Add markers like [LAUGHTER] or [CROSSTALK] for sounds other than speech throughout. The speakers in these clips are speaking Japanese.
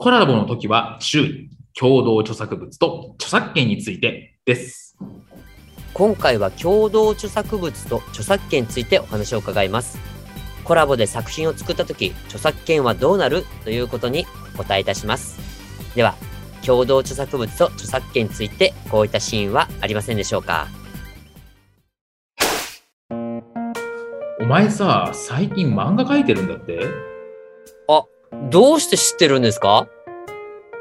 コラボの時は注意共同著作物と著作権についてです。今回は共同著作物と著作権についてお話を伺います。コラボで作品を作った時著作権はどうなるということにお答えいたします。では共同著作物と著作権についてこういったシーンはありませんでしょうか。お前さ最近漫画描いてるんだって？あどうして知ってるんですか？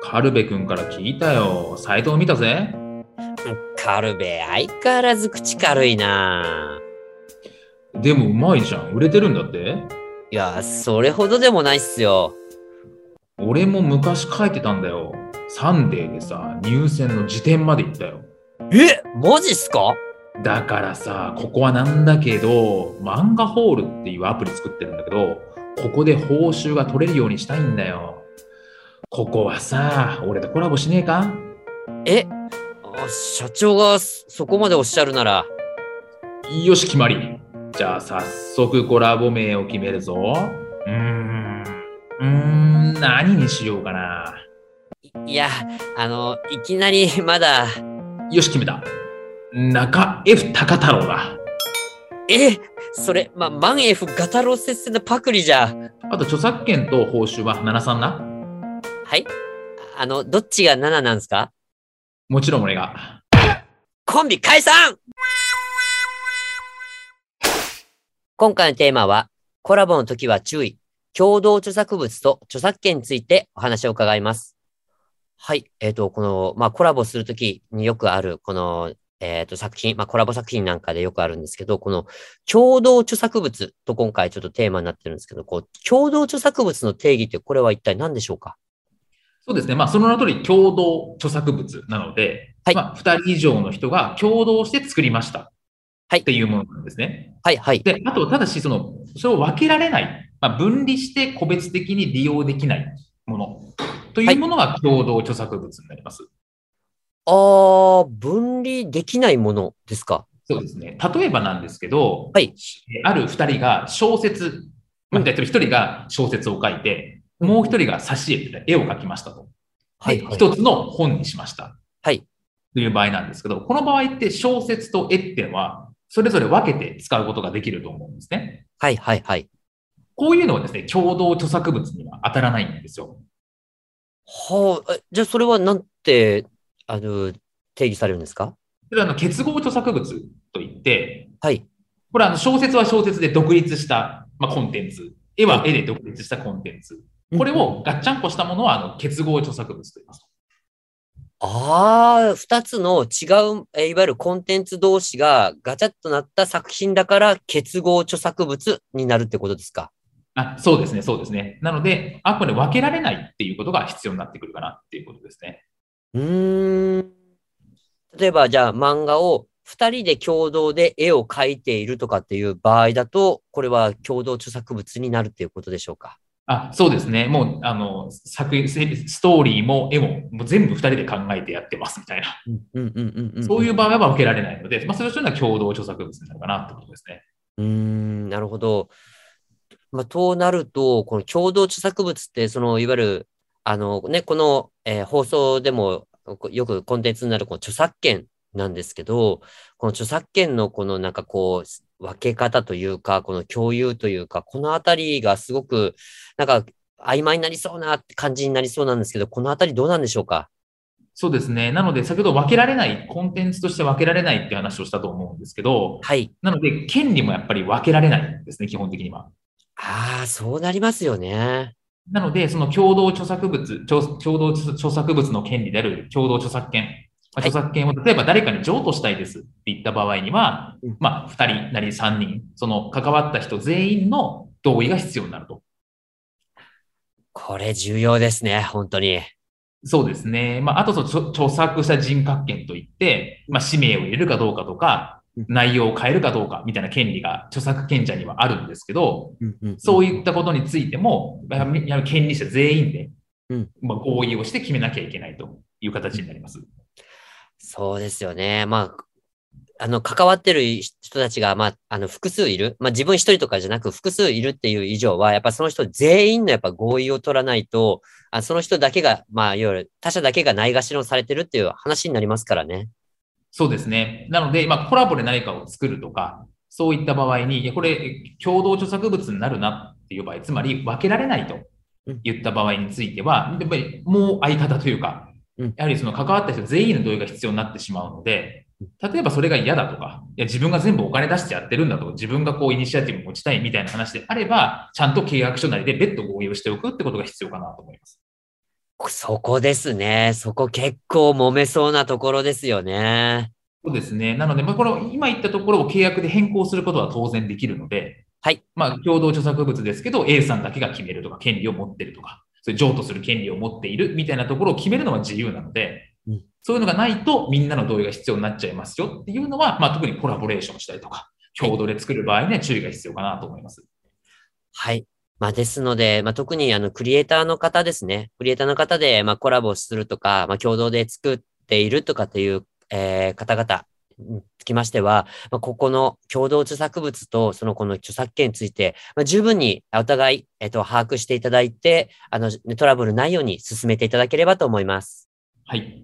カルベ君から聞いたよ。サイトを見たぜ。カルベ相変わらず口軽いな。でもうまいじゃん。売れてるんだって？いやそれほどでもないっすよ。俺も昔書いてたんだよ。サンデーでさ入選の辞典まで行ったよ。えマジっすか？だからさここはなんだけど漫画ホールっていうアプリ作ってるんだけどここで報酬が取れるようにしたいんだよ。ここはさ俺とコラボしねえか？え？あ社長がそこまでおっしゃるなら。よし決まり。じゃあ早速コラボ名を決めるぞ。うーん。うーん何にしようかな。いやあのいきなり [LAUGHS] まだ。よし決めた。中 F 高太郎だえ？それ、ま、万 F ガタロ接戦のパクリじゃ。あと著作権と報酬は73な？はいあの、どっちが7なんですか？もちろん俺がコンビ解散今回のテーマは、コラボの時は注意。共同著作物と著作権についてお話を伺います。はい。えっ、と、この、まあ、コラボするときによくある、この、えっ、と、作品、まあ、コラボ作品なんかでよくあるんですけど、この、共同著作物と今回ちょっとテーマになってるんですけど、こう、共同著作物の定義ってこれは一体何でしょうか？そうですね。まあ、その名の通り共同著作物なので、はいまあ、2人以上の人が共同して作りました。はいっていうものなんですね。はい、はい。で、あと、ただし、その、それを分けられない、まあ、分離して個別的に利用できないものというものが共同著作物になります。あー、分離できないものですか？そうですね。例えばなんですけど、はいある2人が小説、まあ、うん1人が小説を書いて、もう1人が挿絵、絵を描きましたと。はい、で、はい。一つの本にしました。はい。という場合なんですけど、この場合って小説と絵っていうのは、それぞれ分けて使うことができると思うんですね。はい、はい、はい。こういうのはですね、共同著作物には当たらないんですよ。はあ、えじゃあそれはなんて、あの、定義されるんですか？それはあの結合著作物といって、はい。これはあの小説は小説で独立した、まあ、コンテンツ、絵は絵で独立したコンテンツ、これをガッチャンコしたものはあの結合著作物と言います。ああ、二つの違う、えいわゆるコンテンツ同士がガチャッとなった作品だから結合著作物になるってことですか？あそうですね、そうですね。なので、あくまで分けられないっていうことが必要になってくるかなっていうことですね。うーん。例えば、じゃあ漫画を二人で共同で絵を描いているとかっていう場合だと、これは共同著作物になるっていうことでしょうか？あそうですね。もう、あの、作品、ストーリーも絵も、もう全部二人で考えてやってますみたいな。そういう場合は分けられないので、まあ、それというのは共同著作物になるかなってことですね。うーん、なるほど。まあ、となると、この共同著作物って、その、いわゆる、あのね、この、えー放送でもこよくコンテンツになるこの著作権なんですけど、この著作権のこのなんかこう、分け方というか、この共有というか、このあたりがすごく、なんか曖昧になりそうな感じになりそうなんですけど、このあたりどうなんでしょうか？そうですね。なので、先ほど分けられない、コンテンツとして分けられないって話をしたと思うんですけど、はい。なので、権利もやっぱり分けられないんですね、基本的には。ああ、そうなりますよね。なので、その共同著作物、共共同著作物の権利である共同著作権。まあはい著作権を例えば誰かに譲渡したいですって言った場合にはうん、まあ、2人なり3人、その関わった人全員の同意が必要になると。これ重要ですね、本当に。そうですね。まあ、あとその著作者人格権といって、まあ、氏名を入れるかどうかとかうん、内容を変えるかどうかみたいな権利が著作権者にはあるんですけど、そういいったことについても、やはり権利者全員で、うんまあ、合意をして決めなきゃいけないという形になります。そうですよね。まあ、あの、関わってる人たちが、まあ、あの、複数いる。まあ、自分一人とかじゃなく、複数いるっていう以上は、やっぱその人全員のやっぱ合意を取らないと、あその人だけが、まあ、いわゆる他者だけがないがしろにされてるっていう話になりますからね。そうですね。なので、まあ、コラボで何かを作るとか、そういった場合に、いやこれ、共同著作物になるなっていう場合、つまり分けられないと言った場合については、やっぱりもう相方というかうん、やはりその関わった人全員の同意が必要になってしまうので、例えばそれが嫌だとか、いや自分が全部お金出してやってるんだと、自分がこうイニシアティブを持ちたいみたいな話であれば、ちゃんと契約書なりで別途合意をしておくってことが必要かなと思います。そこですね。そこ結構揉めそうなところですよね。そうですね。なので、まあ、この今言ったところを契約で変更することは当然できるので、はい。まあ、共同著作物ですけど、A さんだけが決めるとか、権利を持ってるとか、それ譲渡する権利を持っているみたいなところを決めるのは自由なので、うんそういうのがないとみんなの同意が必要になっちゃいますよっていうのは、まあ、特にコラボレーションしたりとか、共同で作る場合には注意が必要かなと思います。はい。まあ、ですので、まあ、特にあの、クリエイターの方ですね。クリエイターの方で、まあ、コラボするとか、まあ、共同で作っているとかっていう、えー方々につきましては、まあ、ここの共同著作物と、そのこの著作権について、まあ、十分にお互い、えっと、把握していただいて、あの、トラブルないように進めていただければと思います。はい。